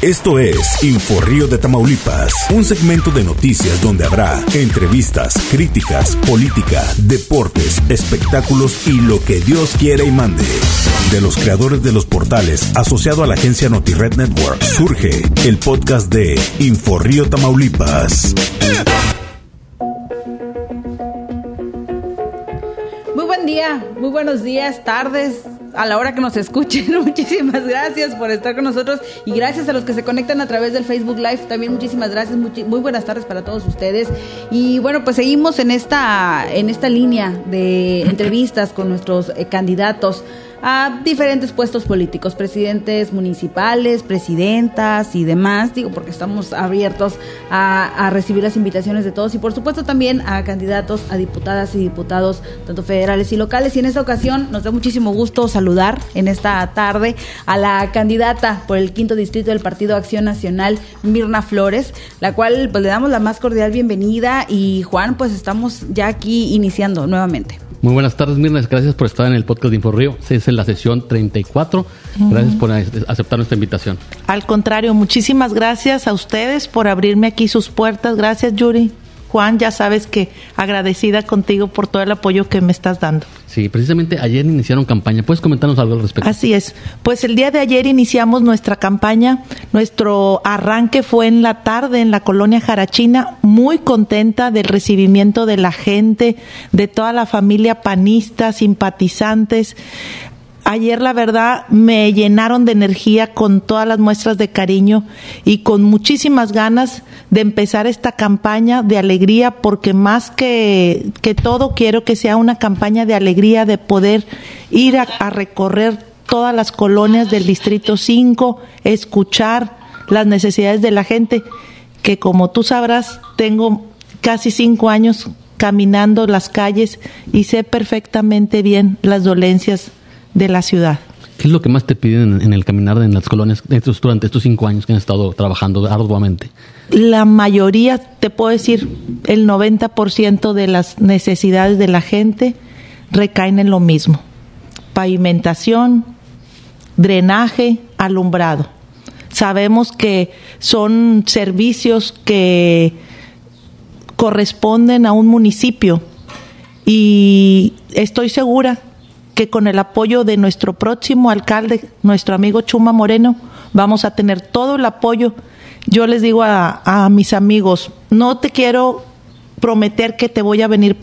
Esto es Inforrío de Tamaulipas, un segmento de noticias donde habrá entrevistas, críticas, política, deportes, espectáculos y lo que Dios quiera y mande. De los creadores de los portales asociado a la agencia NotiRed Network, surge el podcast de Inforrío Tamaulipas. Muy buenos días, tardes, a la hora que nos escuchen. Muchísimas gracias por estar con nosotros y gracias a los que se conectan a través del Facebook Live. También muchísimas gracias, muy buenas tardes para todos ustedes. Y bueno, pues seguimos en esta en esta línea de entrevistas con nuestros eh, candidatos a diferentes puestos políticos, presidentes municipales, presidentas y demás, digo, porque estamos abiertos a, recibir las invitaciones de todos y por supuesto también a candidatos, a diputadas y diputados, tanto federales y locales. Y en esta ocasión nos da muchísimo gusto saludar en esta tarde a la candidata por el quinto distrito del Partido Acción Nacional, Mirna Flores, la cual pues le damos la más cordial bienvenida y Juan, pues estamos ya aquí iniciando nuevamente. Muy buenas tardes, Mirna. Gracias por estar en el podcast de InfoRío. Es en la sesión 34. Gracias por aceptar nuestra invitación. Al contrario, muchísimas gracias a ustedes por abrirme aquí sus puertas. Gracias, Yuri. Juan, ya sabes que agradecida contigo por todo el apoyo que me estás dando. Sí, precisamente ayer iniciaron campaña. ¿Puedes comentarnos algo al respecto? Así es. Pues el día de ayer iniciamos nuestra campaña. Nuestro arranque fue en la tarde en la colonia Jarachina. Muy contenta del recibimiento de la gente, de toda la familia panista, simpatizantes. Ayer la verdad me llenaron de energía con todas las muestras de cariño y con muchísimas ganas de empezar esta campaña de alegría porque más que, que todo quiero que sea una campaña de alegría de poder ir a, a recorrer todas las colonias del Distrito 5, escuchar las necesidades de la gente, que como tú sabrás, tengo casi cinco años caminando las calles y sé perfectamente bien las dolencias de la ciudad. ¿Qué es lo que más te piden en el caminar en las colonias durante estos cinco años que han estado trabajando arduamente? La mayoría, te puedo decir, el 90% de las necesidades de la gente recaen en lo mismo. Pavimentación, drenaje, alumbrado. Sabemos que son servicios que corresponden a un municipio y estoy segura que con el apoyo de nuestro próximo alcalde, nuestro amigo Chuma Moreno, vamos a tener todo el apoyo. Yo les digo a, mis amigos, no te quiero prometer que te voy a venir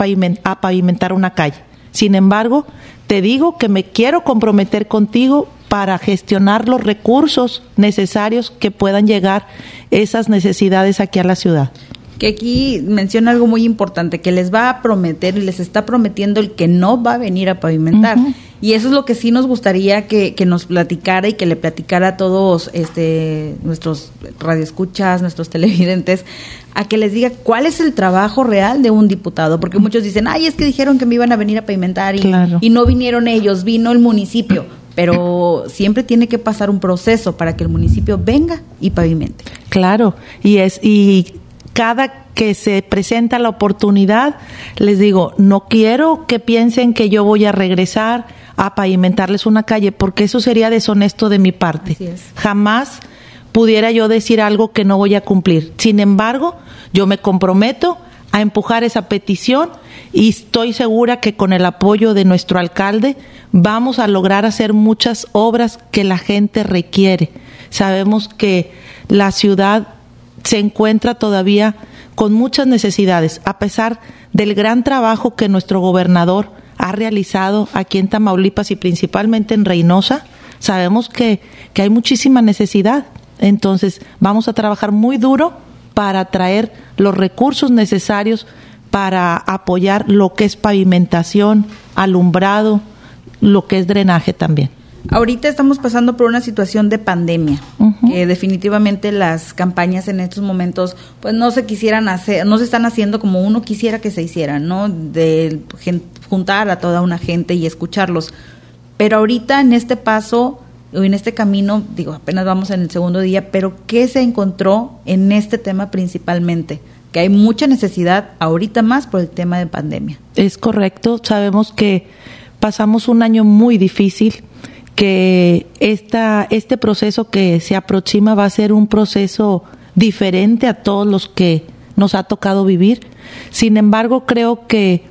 a pavimentar una calle. Sin embargo, te digo que me quiero comprometer contigo para gestionar los recursos necesarios que puedan llegar esas necesidades aquí a la ciudad que aquí menciona algo muy importante, que les va a prometer y les está prometiendo el que no va a venir a pavimentar. Y eso es lo que sí nos gustaría que, que, nos platicara y que le platicara a todos este, nuestros radioescuchas, nuestros televidentes, a que les diga cuál es el trabajo real de un diputado. Porque muchos dicen, ay, es que dijeron que me iban a venir a pavimentar y, y no vinieron ellos, vino el municipio. Pero siempre tiene que pasar un proceso para que el municipio venga y pavimente. Claro, y es y cada que se presenta la oportunidad, les digo, no quiero que piensen que yo voy a regresar a pavimentarles una calle, porque eso sería deshonesto de mi parte. Jamás pudiera yo decir algo que no voy a cumplir. Sin embargo, yo me comprometo a empujar esa petición y estoy segura que con el apoyo de nuestro alcalde vamos a lograr hacer muchas obras que la gente requiere. Sabemos que la ciudad se encuentra todavía con muchas necesidades, a pesar del gran trabajo que nuestro gobernador ha realizado aquí en Tamaulipas y principalmente en Reynosa, sabemos que, que hay muchísima necesidad. Entonces, vamos a trabajar muy duro para traer los recursos necesarios para apoyar lo que es pavimentación, alumbrado, lo que es drenaje también. Ahorita estamos pasando por una situación de pandemia, que definitivamente las campañas en estos momentos pues no se quisieran hacer, no se están haciendo como uno quisiera que se hicieran, ¿no? De juntar a toda una gente y escucharlos. Pero ahorita en este paso o en este camino, digo, apenas vamos en el segundo día, pero ¿qué se encontró en este tema principalmente? Que hay mucha necesidad ahorita más por el tema de pandemia. Es correcto, sabemos que pasamos un año muy difícil, que esta, este proceso que se aproxima va a ser un proceso diferente a todos los que nos ha tocado vivir. Sin embargo, creo que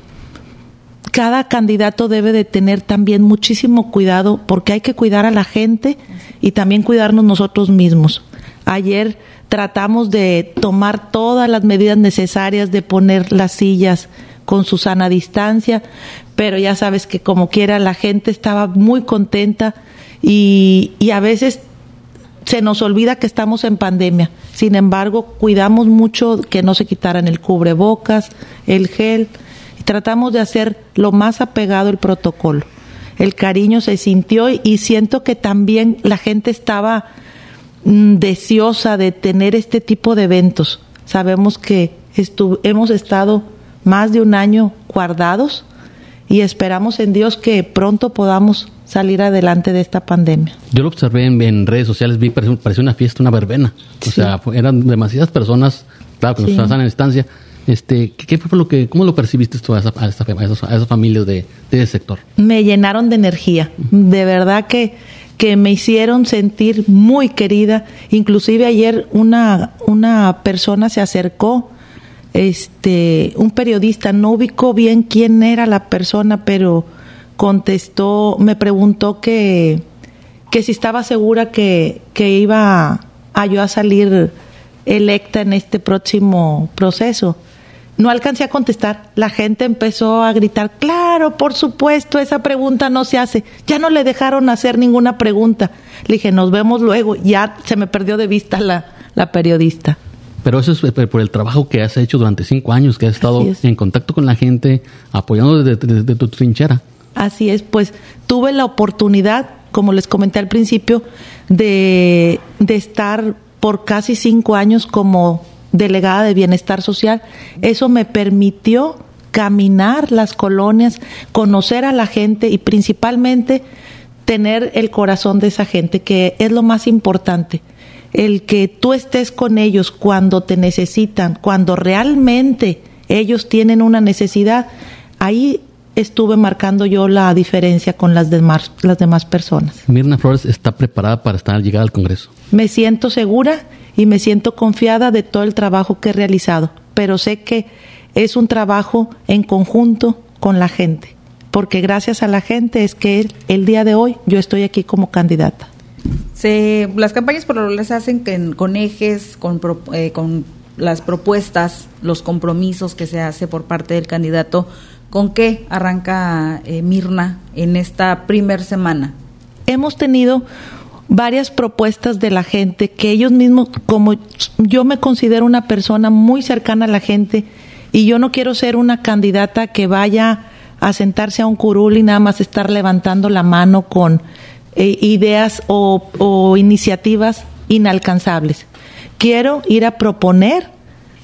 cada candidato debe de tener también muchísimo cuidado porque hay que cuidar a la gente y también cuidarnos nosotros mismos. Ayer tratamos de tomar todas las medidas necesarias de poner las sillas con su sana distancia, pero ya sabes que como quiera la gente estaba muy contenta y, y a veces se nos olvida que estamos en pandemia. Sin embargo, cuidamos mucho que no se quitaran el cubrebocas, el gel, y tratamos de hacer lo más apegado el protocolo. El cariño se sintió y siento que también la gente estaba mm, deseosa de tener este tipo de eventos. Sabemos que hemos estado más de un año guardados y esperamos en Dios que pronto podamos salir adelante de esta pandemia. Yo lo observé en, redes sociales, vi, parecía, una fiesta, una verbena. O sea, eran demasiadas personas, claro, que nos estaban en estancia. Este, ¿qué, fue lo que, ¿Cómo lo percibiste tú a, esa, a, esas, familias de, de, ese sector? Me llenaron de energía. De verdad que, que me hicieron sentir muy querida. Inclusive ayer una, una persona se acercó este, un periodista, no ubicó bien quién era la persona, pero contestó, me preguntó que, que si estaba segura que, que iba a yo a salir electa en este próximo proceso. No alcancé a contestar. La gente empezó a gritar, claro, por supuesto, esa pregunta no se hace. Ya no le dejaron hacer ninguna pregunta. Le dije, nos vemos luego. Ya se me perdió de vista la, la periodista. Pero eso es por el trabajo que has hecho durante cinco años, que has estado en contacto con la gente, apoyando desde, tu trinchera. Así es, pues tuve la oportunidad, como les comenté al principio, de, de estar por casi cinco años como delegada de bienestar social. Eso me permitió caminar las colonias, conocer a la gente y principalmente tener el corazón de esa gente, que es lo más importante el que tú estés con ellos cuando te necesitan, cuando realmente ellos tienen una necesidad, ahí estuve marcando yo la diferencia con las demás, las demás personas. Mirna Flores está preparada para estar llegada al Congreso. Me siento segura y me siento confiada de todo el trabajo que he realizado, pero sé que es un trabajo en conjunto con la gente, porque gracias a la gente es que el día de hoy yo estoy aquí como candidata. Se, las campañas por lo se hacen con ejes, con, eh, con las propuestas, los compromisos que se hace por parte del candidato. ¿Con qué arranca eh, Mirna en esta primer semana? Hemos tenido varias propuestas de la gente que ellos mismos, como yo me considero una persona muy cercana a la gente y yo no quiero ser una candidata que vaya a sentarse a un curul y nada más estar levantando la mano con eh, ideas o, iniciativas inalcanzables. Quiero ir a proponer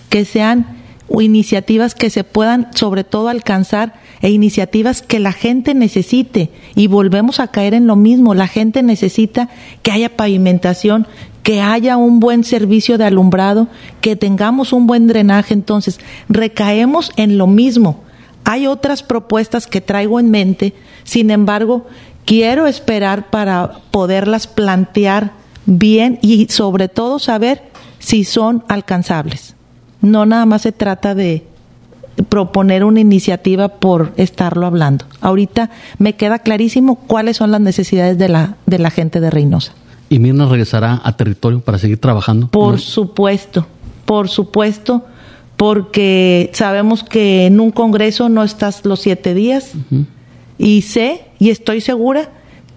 que sean iniciativas que se puedan sobre todo alcanzar e iniciativas que la gente necesite y volvemos a caer en lo mismo, la gente necesita que haya pavimentación, que haya un buen servicio de alumbrado, que tengamos un buen drenaje, entonces recaemos en lo mismo. Hay otras propuestas que traigo en mente, sin embargo, quiero esperar para poderlas plantear bien y sobre todo saber si son alcanzables. No nada más se trata de proponer una iniciativa por estarlo hablando. Ahorita me queda clarísimo cuáles son las necesidades de la, de la gente de Reynosa. ¿Y Mirna regresará a territorio para seguir trabajando? Por supuesto, por supuesto, porque sabemos que en un congreso no estás los siete días y sé y estoy segura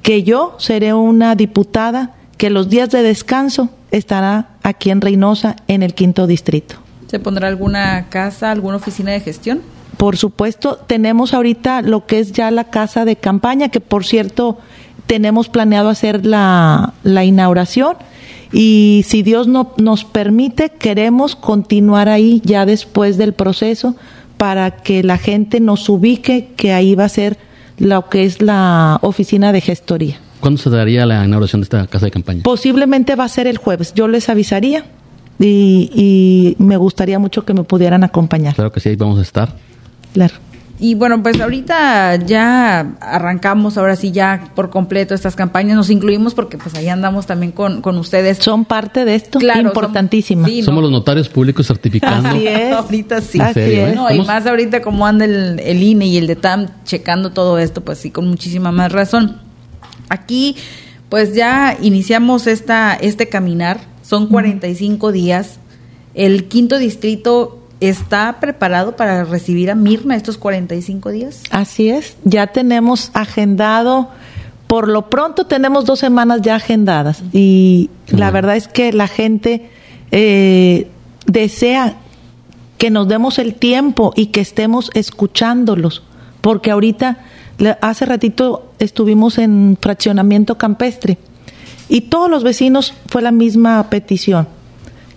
que yo seré una diputada que los días de descanso estará aquí en Reynosa, en el quinto distrito. ¿Se pondrá alguna casa, alguna oficina de gestión? Por supuesto, tenemos ahorita lo que es ya la casa de campaña, que por cierto tenemos planeado hacer la, la inauguración y si Dios no, nos permite, queremos continuar ahí ya después del proceso para que la gente nos ubique que ahí va a ser lo que es la oficina de gestoría. ¿Cuándo se daría la inauguración de esta casa de campaña? Posiblemente va a ser el jueves. Yo les avisaría y, me gustaría mucho que me pudieran acompañar. Claro que sí, ahí vamos a estar. Claro. Y bueno, pues ahorita ya arrancamos, ahora sí ya por completo estas campañas, nos incluimos porque pues ahí andamos también con, con ustedes. Son parte de esto, Claro, importantísima. somos- sí, Somos no. los notarios públicos certificando. Así es. ahorita sí. Así serio, es. ¿eh? No, y más ahorita como anda el, el INE y el de TAM checando todo esto, pues sí, con muchísima más razón. Aquí, pues ya iniciamos esta, este caminar, son 45 días. El quinto distrito está preparado para recibir a Mirna estos 45 días. Así es, ya tenemos agendado, por lo pronto tenemos dos semanas ya agendadas y Qué la bueno. verdad es que la gente eh, desea que nos demos el tiempo y que estemos escuchándolos, porque ahorita, hace ratito estuvimos en fraccionamiento campestre y todos los vecinos fue la misma petición.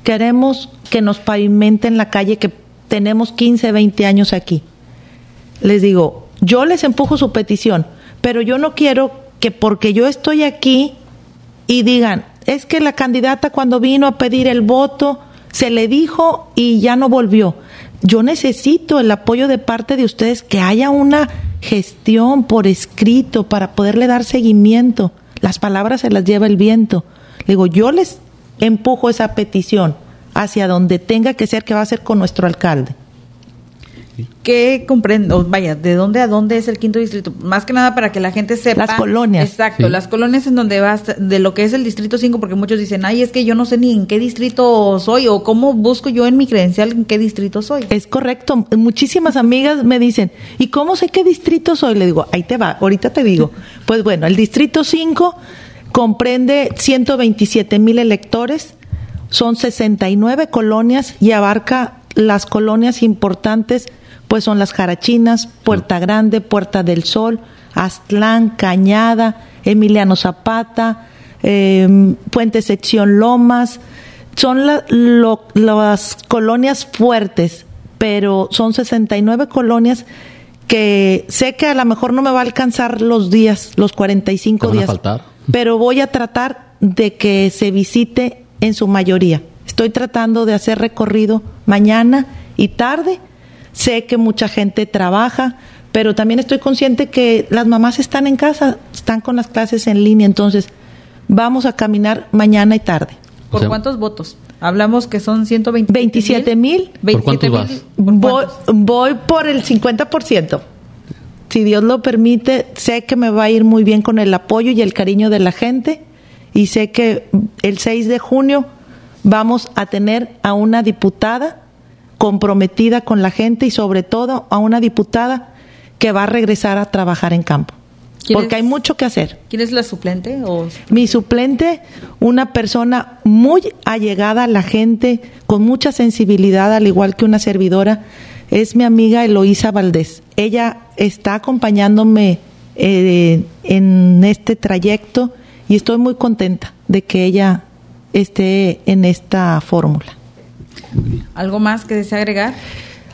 Queremos que nos pavimenten la calle que tenemos 15, 20 años aquí les digo, yo les empujo su petición, pero yo no quiero que porque yo estoy aquí y digan, es que la candidata cuando vino a pedir el voto se le dijo y ya no volvió. Yo necesito el apoyo de parte de ustedes, que haya una gestión por escrito para poderle dar seguimiento. Las palabras se las lleva el viento. Le digo, yo les empujo esa petición hacia donde tenga que ser, que va a ser con nuestro alcalde. ¿Qué comprendo? Vaya, ¿de dónde a dónde es el quinto distrito? Más que nada para que la gente sepa. Las colonias. Exacto, Sí. las colonias en donde vas, de lo que es el distrito 5, porque muchos dicen, ay, es que yo no sé ni en qué distrito soy o cómo busco yo en mi credencial en qué distrito soy. Es correcto. Muchísimas amigas me dicen, ¿y cómo sé qué distrito soy? Le digo, ahí te va, ahorita te digo. Pues bueno, el distrito 5 comprende 127 mil electores, son 69 colonias y abarca las colonias importantes, pues son las Jarachinas, Puerta Grande, Puerta del Sol, Aztlán, Cañada, Emiliano Zapata, eh, Puente Sección Lomas, son la- lo- las colonias fuertes, pero son 69 colonias que sé que a lo mejor no me va a alcanzar los días, los 45 Te van a días, faltar. Pero voy a tratar de que se visite en su mayoría. Estoy tratando de hacer recorrido mañana y tarde. Sé que mucha gente trabaja, pero también estoy consciente que las mamás están en casa, están con las clases en línea, entonces vamos a caminar mañana y tarde. ¿Por O sea- cuántos votos? Hablamos que son 127 27 mil. ¿Por cuántos vas? Voy, voy por el 50%. Si Dios lo permite, sé que me va a ir muy bien con el apoyo y el cariño de la gente y sé que el 6 de junio vamos a tener a una diputada comprometida con la gente y sobre todo a una diputada que va a regresar a trabajar en campo. ¿Quién Porque hay mucho que hacer. ¿Quién es la suplente? O... Mi suplente, una persona muy allegada a la gente, con mucha sensibilidad, al igual que una servidora, es mi amiga Eloísa Valdés. Ella está acompañándome eh, en este trayecto y estoy muy contenta de que ella esté en esta fórmula. ¿Algo más que desea agregar?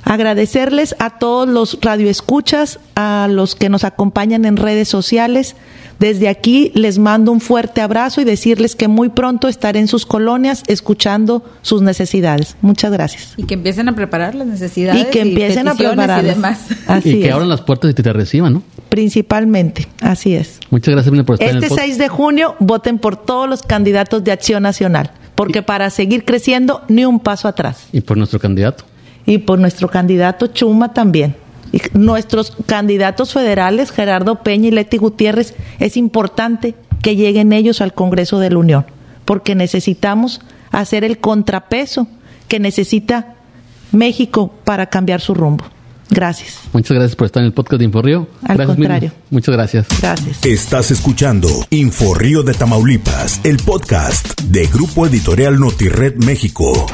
Agradecerles a todos los radioescuchas, a los que nos acompañan en redes sociales. Desde aquí les mando un fuerte abrazo y decirles que muy pronto estaré en sus colonias escuchando sus necesidades. Muchas gracias. Y que empiecen a preparar las necesidades. Y que empiecen a prepararlas. Y demás. Así y que es. abran las puertas y te, te reciban, ¿no? Principalmente, así es. Muchas gracias por estar en el Este podcast. 6 de junio voten por todos los candidatos de Acción Nacional, porque para seguir creciendo ni un paso atrás. Y por nuestro candidato. y por nuestro candidato Chuma también. Nuestros candidatos federales, Gerardo Peña y Leti Gutiérrez, es importante que lleguen ellos al Congreso de la Unión, porque necesitamos hacer el contrapeso que necesita México para cambiar su rumbo. Gracias. Muchas gracias por estar en el podcast de Inforrío. Al gracias, contrario. Muchas gracias. Gracias. Estás escuchando Info Río de Tamaulipas, el podcast de Grupo Editorial Notired México.